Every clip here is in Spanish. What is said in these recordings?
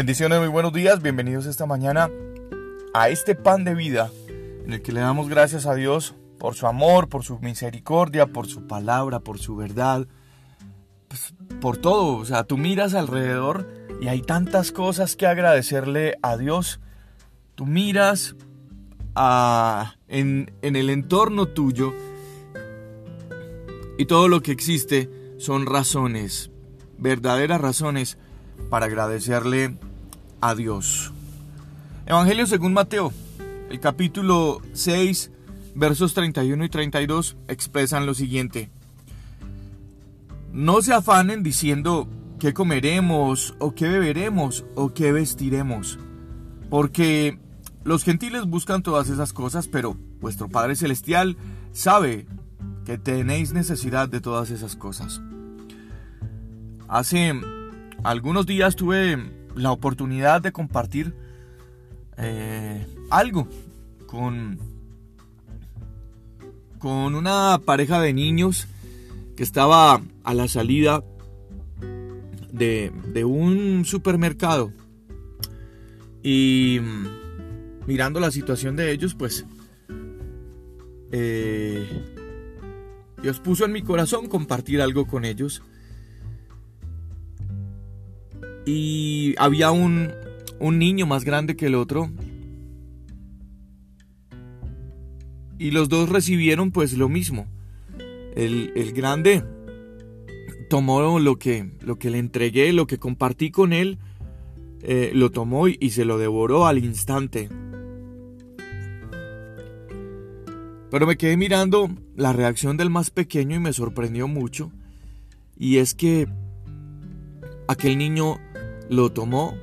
Bendiciones, muy buenos días, bienvenidos esta mañana a este pan de vida en el que le damos gracias a Dios por su amor, por su misericordia, por su palabra, por su verdad, pues, por todo. O sea, tú miras alrededor y hay tantas cosas que agradecerle a Dios. Tú miras a, en, en el entorno tuyo y todo lo que existe son razones, verdaderas razones para agradecerle a Dios. Evangelio según Mateo, el capítulo 6, versos 31 y 32 expresan lo siguiente. No se afanen diciendo qué comeremos o qué beberemos o qué vestiremos, porque los gentiles buscan todas esas cosas, pero vuestro Padre Celestial sabe que tenéis necesidad de todas esas cosas. Hace algunos días tuve la oportunidad de compartir eh, algo con, con una pareja de niños que estaba a la salida de, de un supermercado. Y mirando la situación de ellos pues eh, Dios puso en mi corazón compartir algo con ellos y había un, un niño más grande que el otro. Y los dos recibieron pues lo mismo. El, el grande tomó lo que, lo que le entregué, lo que compartí con él, eh, lo tomó y, y se lo devoró al instante. Pero me quedé mirando la reacción del más pequeño y me sorprendió mucho. Y es que aquel niño lo tomó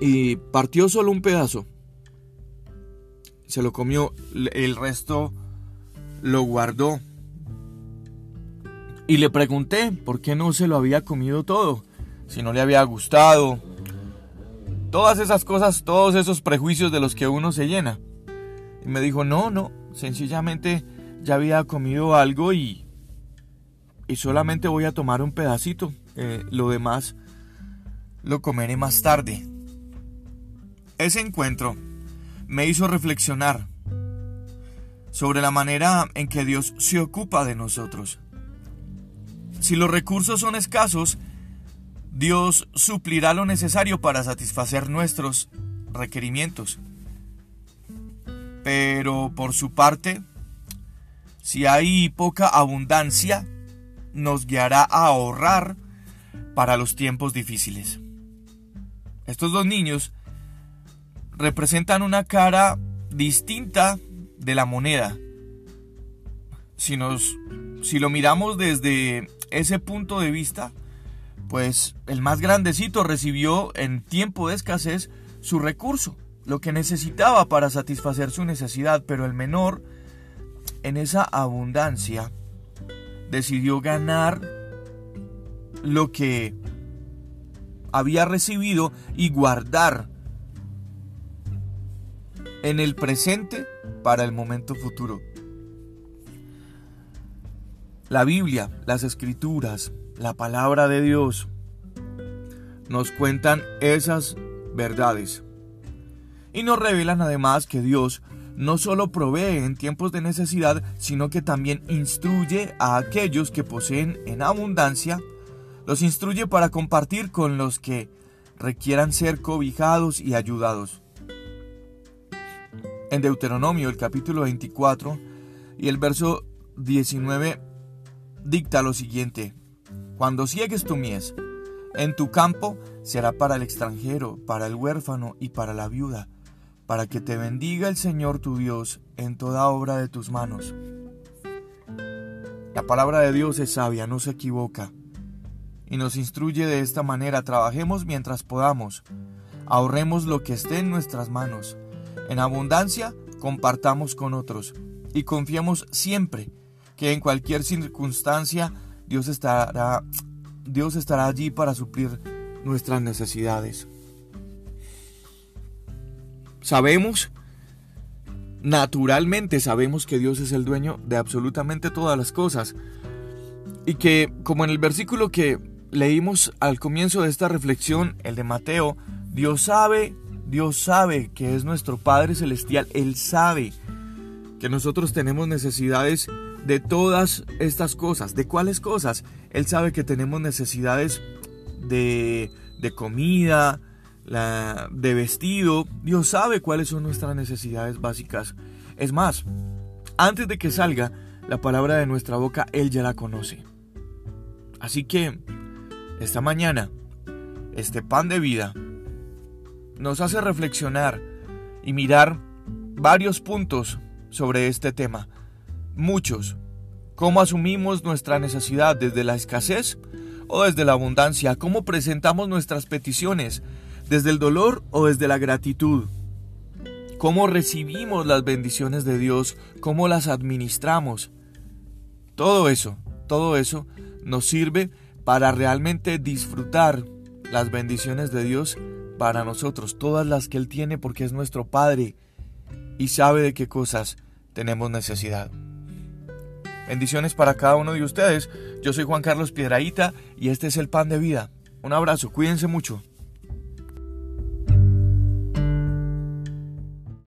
y partió solo un pedazo. Se lo comió, el resto lo guardó. Y le pregunté por qué no se lo había comido todo, si no le había gustado. Todas esas cosas, todos esos prejuicios de los que uno se llena. Y me dijo, no, no, sencillamente ya había comido algo y, y solamente voy a tomar un pedacito. Eh, lo demás lo comeré más tarde. Ese encuentro me hizo reflexionar sobre la manera en que Dios se ocupa de nosotros. Si los recursos son escasos, Dios suplirá lo necesario para satisfacer nuestros requerimientos. Pero por su parte, si hay poca abundancia, nos guiará a ahorrar para los tiempos difíciles. Estos dos niños representan una cara distinta de la moneda. Si, nos, si lo miramos desde ese punto de vista, pues el más grandecito recibió en tiempo de escasez su recurso, lo que necesitaba para satisfacer su necesidad, pero el menor, en esa abundancia, decidió ganar lo que había recibido y guardar en el presente para el momento futuro. La Biblia, las escrituras, la palabra de Dios nos cuentan esas verdades y nos revelan además que Dios no solo provee en tiempos de necesidad, sino que también instruye a aquellos que poseen en abundancia los instruye para compartir con los que requieran ser cobijados y ayudados. En Deuteronomio, el capítulo 24 y el verso 19 dicta lo siguiente: Cuando ciegues tu mies, en tu campo será para el extranjero, para el huérfano y para la viuda, para que te bendiga el Señor tu Dios en toda obra de tus manos. La palabra de Dios es sabia, no se equivoca y nos instruye de esta manera, trabajemos mientras podamos, ahorremos lo que esté en nuestras manos, en abundancia compartamos con otros y confiemos siempre que en cualquier circunstancia Dios estará, Dios estará allí para suplir nuestras necesidades. Sabemos, naturalmente sabemos que Dios es el dueño de absolutamente todas las cosas y que como en el versículo que leímos al comienzo de esta reflexión, el de Mateo, Dios sabe, Dios sabe que es nuestro Padre Celestial, Él sabe que nosotros tenemos necesidades de todas estas cosas. ¿De cuáles cosas? Él sabe que tenemos necesidades de, de comida, de vestido. Dios sabe cuáles son nuestras necesidades básicas. Es más, antes de que salga la palabra de nuestra boca, Él ya la conoce. Así que, esta mañana, este pan de vida nos hace reflexionar y mirar varios puntos sobre este tema. Muchos. ¿Cómo asumimos nuestra necesidad desde la escasez o desde la abundancia? ¿Cómo presentamos nuestras peticiones? ¿Desde el dolor o desde la gratitud? ¿Cómo recibimos las bendiciones de Dios? ¿Cómo las administramos? Todo eso, todo eso nos sirve para realmente disfrutar las bendiciones de Dios para nosotros, todas las que Él tiene porque es nuestro Padre y sabe de qué cosas tenemos necesidad. Bendiciones para cada uno de ustedes. Yo soy Juan Carlos Piedraíta y este es el pan de vida. Un abrazo, cuídense mucho.